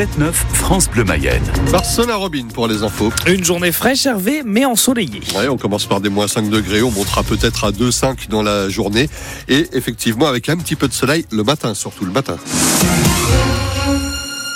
7-9 France Bleu Mayenne. Barcelona Robin pour les infos. Une journée fraîche, Hervé, mais ensoleillée. Ouais, on commence par des moins 5 degrés, on montera peut-être à 2-5 dans la journée. Et effectivement, avec un petit peu de soleil le matin, surtout le matin.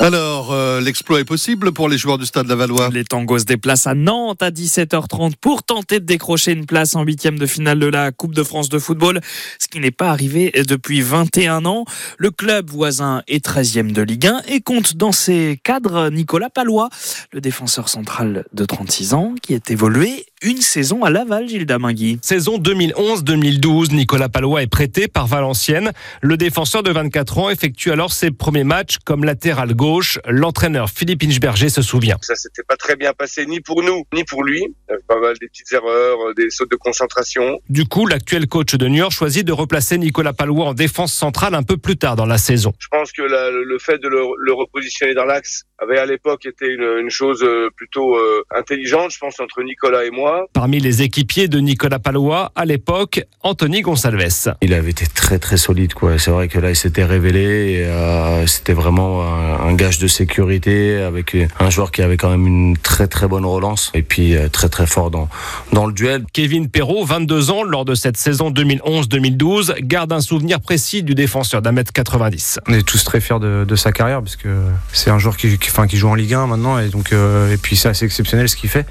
Alors, euh, l'exploit est possible pour les joueurs du Stade Lavallois? Les tangos se déplacent à Nantes à 17h30 pour tenter de décrocher une place en huitième de finale de la Coupe de France de football, ce qui n'est pas arrivé depuis 21 ans. Le club voisin est 13e de Ligue 1 et compte dans ses cadres Nicolas Palois, le défenseur central de 36 ans qui est évolué une saison à Laval, Gilles Damingui. Saison 2011-2012, Nicolas Palois est prêté par Valenciennes. Le défenseur de 24 ans effectue alors ses premiers matchs comme latéral gauche. L'entraîneur Philippe Inchberger se souvient. Ça s'était pas très bien passé ni pour nous, ni pour lui. Pas mal des petites erreurs, des sautes de concentration. Du coup, l'actuel coach de Niort choisit de replacer Nicolas Palois en défense centrale un peu plus tard dans la saison. Je pense que la, le fait de le, le repositionner dans l'axe avait à l'époque été une, une, chose euh, plutôt euh, intelligente, je pense, entre Nicolas et moi. Parmi les équipiers de Nicolas Palois, à l'époque, Anthony Gonsalves. Il avait été très très solide, quoi. C'est vrai que là, il s'était révélé. Euh, C'était vraiment un, un, gage de sécurité avec un joueur qui avait quand même une très très bonne relance et puis euh, très très fort dans, dans le duel. Kevin Perrault, 22 ans, lors de cette saison 2011-2012, garde un souvenir précis du défenseur d'un mètre 90. On est tous très fiers de, de sa carrière parce que c'est un joueur qui, qui enfin, qui joue en Ligue 1 maintenant et donc euh, et puis c'est assez exceptionnel ce qu'il fait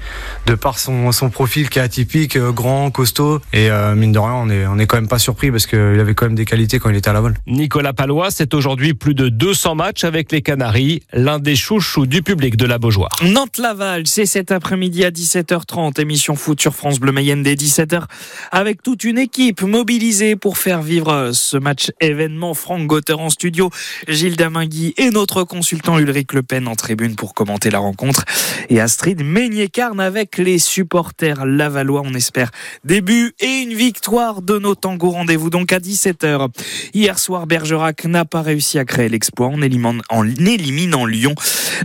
de par son, son profil qui est atypique euh, grand costaud. Et euh, mine de rien on est on est quand même pas surpris parce qu'il avait quand même des qualités quand il était à la vol Nicolas Palois c'est aujourd'hui plus de 200 matchs avec les Canaries l'un des chouchous du public de la Beaujoire. Nantes Laval c'est cet après-midi à 17h30 émission foot sur France Bleu Mayenne dès 17h avec toute une équipe mobilisée pour faire vivre ce match événement. Franck Gauter en studio Gilles Damingui et notre consultant Ulrich Le Pen en tribune pour commenter la rencontre. Et Astrid Meignet-Carne avec les supporters lavallois. On espère début et une victoire de nos tangos. Rendez-vous donc à 17h. Hier soir, Bergerac n'a pas réussi à créer l'exploit en éliminant, en Lyon.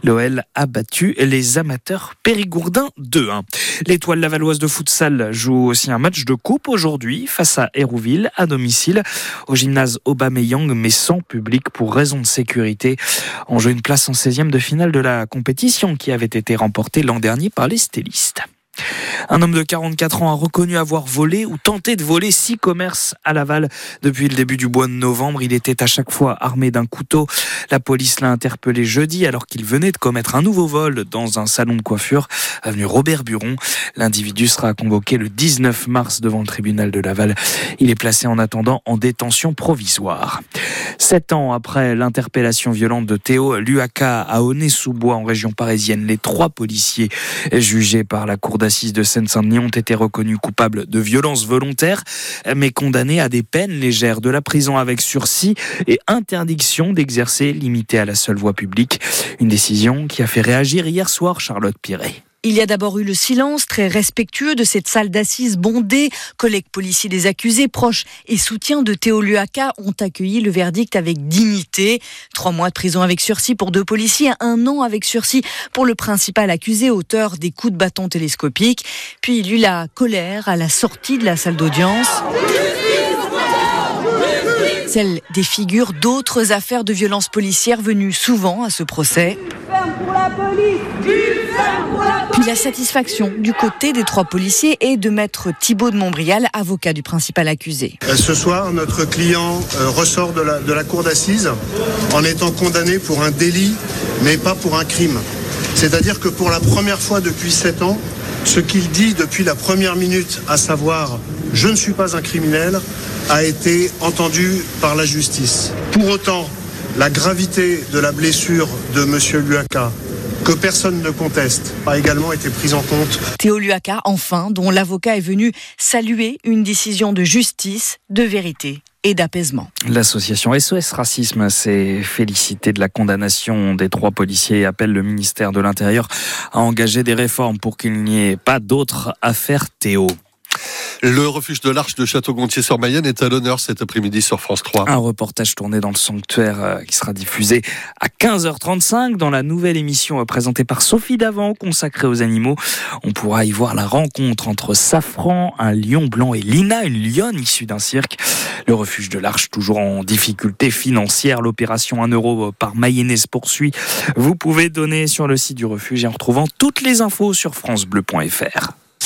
L'OL a battu les amateurs périgourdins 2-1. L'étoile lavalloise de futsal joue aussi un match de coupe aujourd'hui face à Hérouville à domicile au gymnase Aubameyang mais sans public pour raison de sécurité. On joue une place en 16e de finale de la compétition qui avait été remportée l'an dernier par les stylistes. Un homme de 44 ans a reconnu avoir volé ou tenté de voler six commerces à Laval depuis le début du mois de novembre. Il était à chaque fois armé d'un couteau. La police l'a interpellé jeudi alors qu'il venait de commettre un nouveau vol dans un salon de coiffure avenue Robert Buron. L'individu sera convoqué le 19 mars devant le tribunal de Laval. Il est placé en attendant en détention provisoire. Sept ans après l'interpellation violente de Théo Luaka à Aulnay-sous-Bois en région parisienne, les trois policiers jugés par la cour d'assises de Seine-Saint-Denis ont été reconnus coupables de violences volontaires, mais condamnés à des peines légères de la prison avec sursis et interdiction d'exercer limitée à la seule voie publique. Une décision qui a fait réagir hier soir Charlotte Piret. Il y a d'abord eu le silence très respectueux de cette salle d'assises bondée. Collègues policiers des accusés, proches et soutiens de Théo Luaka ont accueilli le verdict avec dignité. Trois mois de prison avec sursis pour deux policiers, un an avec sursis pour le principal accusé, auteur des coups de bâton télescopiques. Puis il eut la colère à la sortie de la salle d'audience celle des figures d'autres affaires de violence policière venues souvent à ce procès. Puis la satisfaction du côté des trois policiers et de maître Thibault de Montbrial, avocat du principal accusé. Ce soir, notre client ressort de la, de la cour d'assises en étant condamné pour un délit, mais pas pour un crime. C'est-à-dire que pour la première fois depuis sept ans, ce qu'il dit depuis la première minute, à savoir je ne suis pas un criminel, a été entendu par la justice. Pour autant, la gravité de la blessure de M. Luaka, que personne ne conteste, a également été prise en compte. Théo Luaka, enfin, dont l'avocat est venu saluer une décision de justice, de vérité et d'apaisement. L'association SOS Racisme s'est félicitée de la condamnation des trois policiers et appelle le ministère de l'Intérieur à engager des réformes pour qu'il n'y ait pas d'autres affaires Théo. Le refuge de l'Arche de Château-Gontier-sur-Mayenne est à l'honneur cet après-midi sur France 3. Un reportage tourné dans le sanctuaire euh, qui sera diffusé à 15h35 dans la nouvelle émission euh, présentée par Sophie Davant consacrée aux animaux. On pourra y voir la rencontre entre Safran, un lion blanc, et Lina, une lionne issue d'un cirque. Le refuge de l'Arche, toujours en difficulté financière. L'opération 1 euro par Mayonnaise poursuit. Vous pouvez donner sur le site du refuge et en retrouvant toutes les infos sur FranceBleu.fr.